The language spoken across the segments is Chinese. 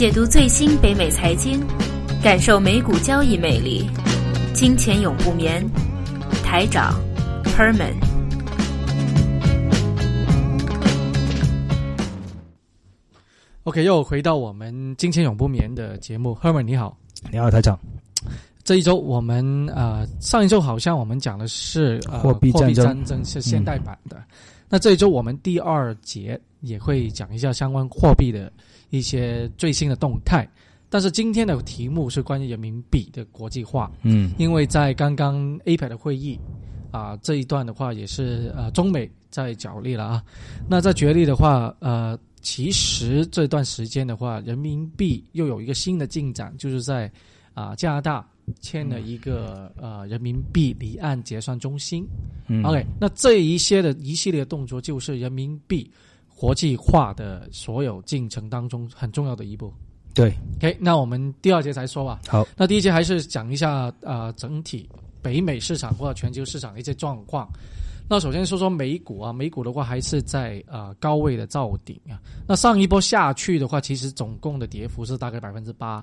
解读最新北美财经，感受美股交易魅力。金钱永不眠，台长 Herman。OK，又回到我们金钱永不眠的节目，Herman 你好，你好，台长。这一周我们呃，上一周好像我们讲的是、呃、货币战争战争是现代版的，那这一周我们第二节也会讲一下相关货币的一些最新的动态。但是今天的题目是关于人民币的国际化，嗯因为在刚刚 APEC 的会议啊、这一段的话也是呃中美在角力了啊。那在角力的话，呃，其实这段时间的话，人民币又有一个新的进展，就是在啊、加拿大签了一个、呃人民币离岸结算中心。嗯 OK，那这一些的一系列动作就是人民币国际化的所有进程当中很重要的一步。对，OK，那我们第二节才说吧。好，那第一节还是讲一下呃整体北美市场或者全球市场的一些状况。那首先说说美股啊，美股的话还是在呃高位的造顶啊。那上一波下去的话，其实总共的跌幅是大概百分之八。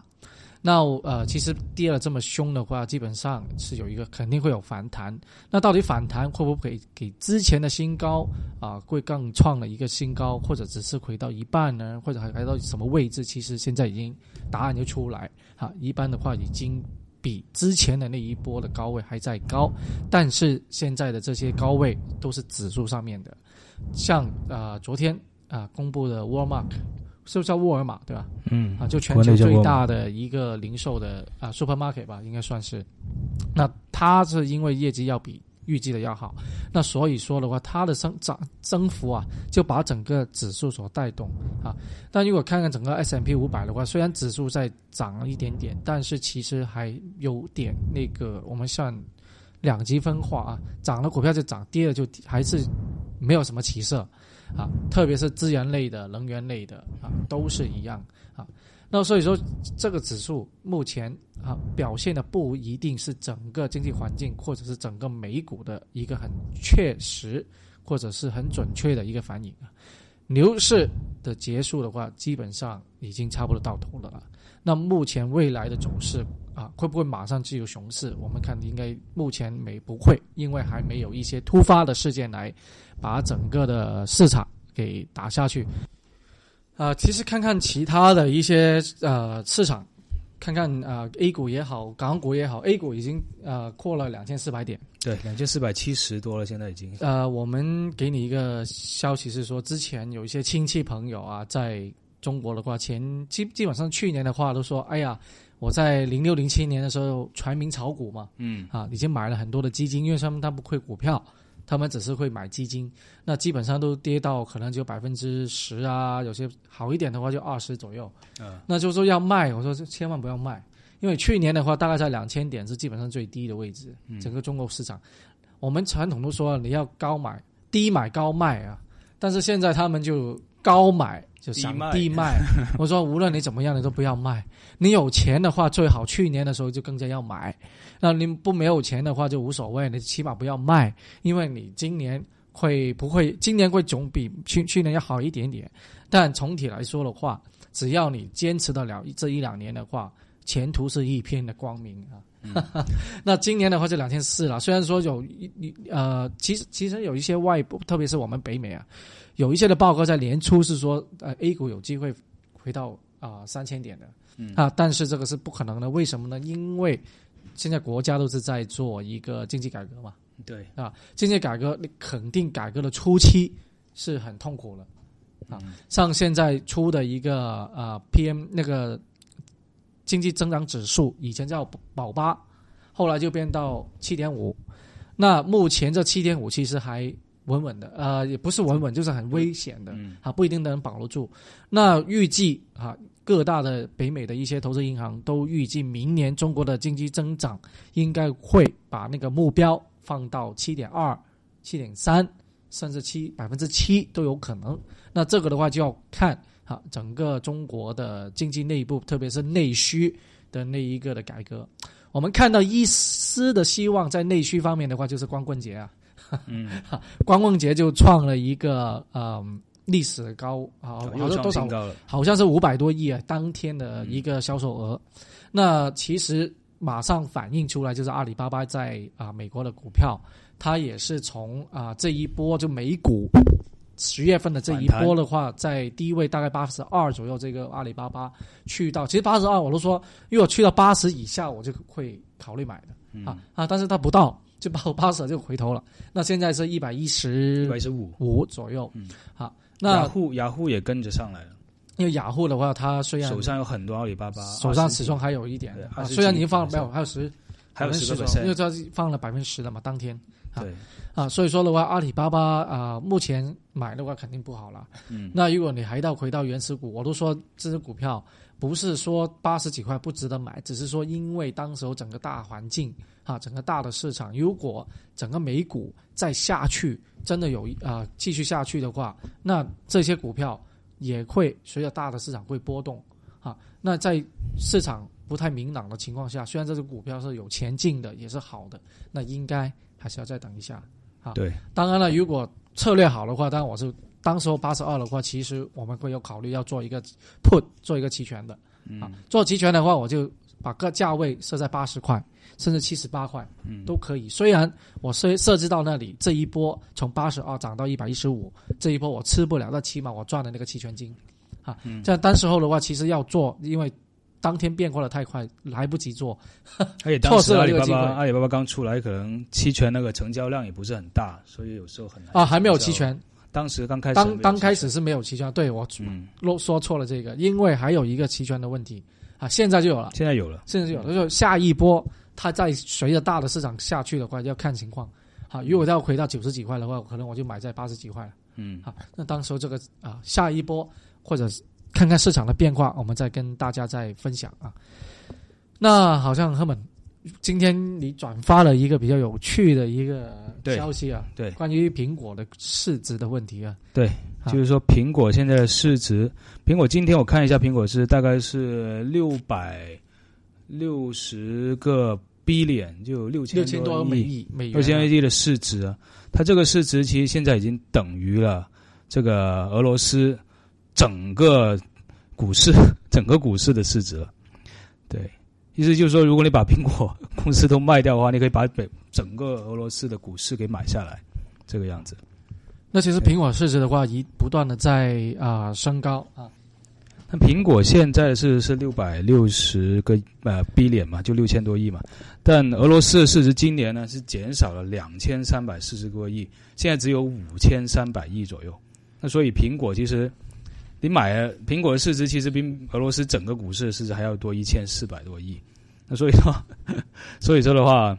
那呃，其实跌了这么凶的话，基本上是有一个肯定会有反弹。那到底反弹会不会给之前的新高啊、会更创了一个新高，或者只是回到一半呢？或者还来到什么位置？其实现在已经答案就出来哈、一般的话已经比之前的那一波的高位还在高，但是现在的这些高位都是指数上面的，像啊昨天啊、公布的 Walmart 是不是叫沃尔玛对吧？嗯啊，就全球最大的一个零售的啊 supermarket 吧，应该算是。那它是因为业绩要比预计的要好，那所以说的话，它的增长增幅啊，就把整个指数所带动啊。但如果看看整个 S M P 五百的话，虽然指数在涨了一点点，但是其实还有点那个我们算两极分化啊，涨了股票就涨，跌了就跌还是没有什么起色啊，特别是资源类的、能源类的啊，都是一样啊。那所以说，这个指数目前啊表现的不一定是整个经济环境或者是整个美股的一个很确实或者是很准确的一个反应啊。牛市的结束的话，基本上已经差不多到头了啊。那目前未来的走势啊，会不会马上就有熊市？我们看应该目前没不会，因为还没有一些突发的事件来把整个的市场给打下去。啊、其实看看其他的一些呃市场，看看啊、A 股也好，港股也好，A 股已经呃扩了两千四百点。对，两千四百七十多了，现在已经。呃，我们给你一个消息是说，之前有一些亲戚朋友啊，在中国的话，前基基本上去年的话都说，哎呀，我在零六零七年的时候全民炒股嘛，嗯。啊，已经买了很多的基金，因为他们他不会股票，他们只是会买基金，那基本上都跌到可能只有百分之十啊，有些好一点的话就二十左右。嗯，那就说要卖，我说千万不要卖，因为去年的话大概在两千点是基本上最低的位置，嗯。整个中国市场，我们传统都说你要高买低买高卖啊，但是现在他们就高买就想低卖低卖，我说无论你怎么样你都不要卖，你有钱的话最好去年的时候就更加要买，那你不没有钱的话就无所谓，你起码不要卖，因为你今年会不会今年会总比去去年要好一点点，但总体来说的话，只要你坚持得了这一两年的话，前途是一片的光明啊。那今年的话就两千四了，虽然说有一一呃，其实其实有一些外部，特别是我们北美啊，有一些的报告在年初是说，呃，A 股有机会回到啊三千点的，嗯。啊，但是这个是不可能的，为什么呢？因为现在国家都是在做一个经济改革嘛，对，啊，经济改革你肯定改革的初期是很痛苦的啊，像现在出的一个呃 PM 那个经济增长指数，以前叫保八，后来就变到七点五，那目前这七点五其实还稳稳的，呃，也不是稳稳，就是很危险的，嗯啊，不一定能保得住。那预计啊，各大的北美的一些投资银行都预计明年中国的经济增长应该会把那个目标放到七点二、七点三，甚至七百分之七都有可能。那这个的话就要看啊，整个中国的经济内部，特别是内需的那一个的改革。我们看到一丝的希望在内需方面的话，就是光棍节啊，嗯。光棍节就创了一个嗯历史高啊，好又创像多少？好像是五百多亿啊，当天的一个销售额。那其实马上反映出来，就是阿里巴巴在啊、美国的股票，它也是从啊、这一波就美股十月份的这一波的话，在低位大概八十二左右，这个阿里巴巴去到，其实八十二我都说，如果去到八十以下，我就会考虑买的、嗯。啊啊，但是它不到，就八八十就回头了。那现在是一百一十一十百一十五。五左右，嗯。好，雅那虎雅虎也跟着上来了，因为雅虎的话，它虽然手上有很多阿里巴巴，手上始终还有一点对啊，虽然已经放了没有，还有十，还有十个10%因为它是放了百分之十了嘛，当天啊对，啊，所以说的话，阿里巴巴啊，目前买的话肯定不好了。嗯，那如果你还到回到原始股，我都说这只股票不是说八十几块不值得买，只是说因为当时候整个大环境啊，整个大的市场，如果整个美股再下去，真的有啊、继续下去的话，那这些股票也会随着大的市场会波动啊。那在市场不太明朗的情况下，虽然这只股票是有前进的，也是好的，那应该还是要再等一下啊。对，当然了，如果策略好的话，当然我是当时候八十二的话，其实我们会有考虑要做一个 put 做一个期权的嗯啊。做期权的话，我就把个价位设在八十块，甚至七十八块嗯，都可以。虽然我设设置到那里，这一波从八十二涨到一百一十五，这一波我吃不了，但起码我赚了那个期权金啊。嗯这样当时候的话，其实要做，因为当天变化的太快，来不及做。而且当时 阿里巴巴阿里巴巴刚出来，可能期权那个成交量也不是很大，所以有时候很难啊，还没有期。权，当时刚开始当有当开始是没有期权，对我嗯，漏说错了这个，因为还有一个期权的问题。啊，现在就有了，现在有了，现在就有了，就是下一波它再随着大的市场下去的话，要看情况。好，如果要回到九十几块的话，可能我就买在八十几块了。嗯，好，那当时候这个啊，下一波或者是看看市场的变化，我们再跟大家再分享啊。那好像赫本，今天你转发了一个比较有趣的一个消息啊，对关于苹果的市值的问题啊。对，就是说苹果现在的市值，苹果今天我看一下，苹果是大概是六百六十个 billion，就六千六千多美亿，美六千亿的市值啊，它这个市值其实现在已经等于了这个俄罗斯整个股市 整个股市的市值了。对，意思就是说，如果你把苹果公司都卖掉的话，你可以把北整个俄罗斯的股市给买下来，这个样子。那其实苹果市值的话，一不断的在啊、升高啊。那苹果现在是是六百六十个呃 billion 嘛，就六千多亿嘛。但俄罗斯的市值今年呢是减少了两千三百四十多亿，现在只有五千三百亿左右。那所以苹果其实你买了苹果的市值其实比俄罗斯整个股市的市值还要多一千四百多亿。那所以说，所以说的话，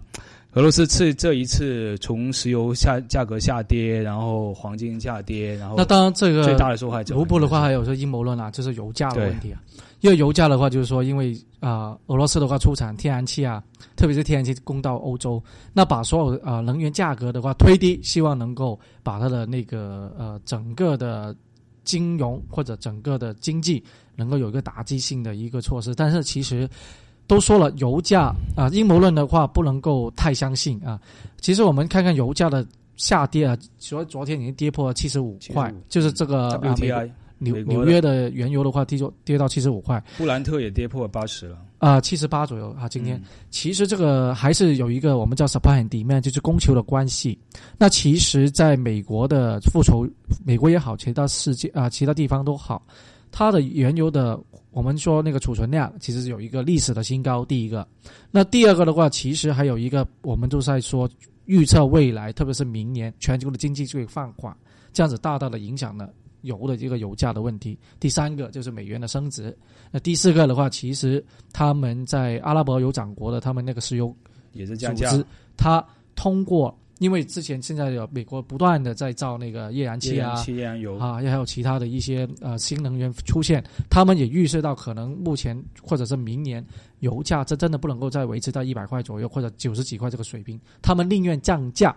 俄罗斯这这一次从石油下价格下跌，然后黄金下跌，然后那当然，这个最大的受害者卢布的话，还有说阴谋论啊，就是油价的问题啊。因为油价的话，就是说，因为啊、俄罗斯的话出产天然气啊，特别是天然气供到欧洲，那把所有啊、能源价格的话推低，希望能够把它的那个呃整个的金融或者整个的经济能够有一个打击性的一个措施。但是其实都说了，油价啊、阴谋论的话不能够太相信啊。其实我们看看油价的下跌啊，所以昨天已经跌破了七十五块就是这个纽纽约的原油的话，跌就跌到七十五块布兰特也跌破八十了。啊，七十八左右啊。今天、嗯其实这个还是有一个我们叫 supply and demand，就是供求的关系。那其实在美国的复仇，美国也好，其他世界啊、其他地方都好，它的原油的我们说那个储存量其实是有一个历史的新高。第一个，那第二个的话，其实还有一个我们都在说预测未来，特别是明年全球的经济就会放缓，这样子大大的影响了。油的这个油价的问题，第三个就是美元的升值，那第四个的话，其实他们在阿拉伯有长国的，他们那个石油也是降价，组织，它通过，因为之前现在有美国不断的在造那个页岩气啊页岩气、页岩油，啊，也还有其他的一些呃新能源出现，他们也预示到可能目前或者是明年油价这真的不能够再维持到一百块左右或者九十几块这个水平，他们宁愿降价。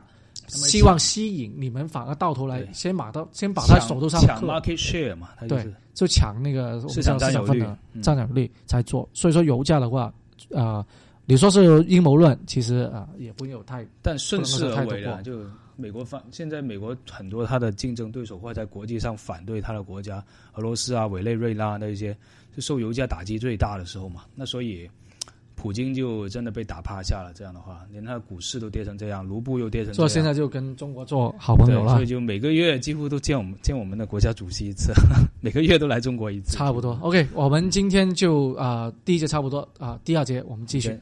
希望吸引你们，反而到头来先把到先把它手头上抢克 market share 嘛，它就是就抢那个市场占有率占有率才做。所以说油价的话，呃，你说是阴谋论，其实啊、呃也不有太但顺势而为了，就美国方现在美国很多他的竞争对手或者在国际上反对他的国家，俄罗斯啊、委内瑞拉那些，是受油价打击最大的时候嘛。那所以，普京就真的被打趴下了。这样的话，连他的股市都跌成这样，卢布又跌成这样。所以现在就跟中国做好朋友，了所以。就每个月几乎都见我们见我们的国家主席一次，每个月都来中国一次。差不多，OK，我们今天就啊、第一节差不多啊、第二节我们继续。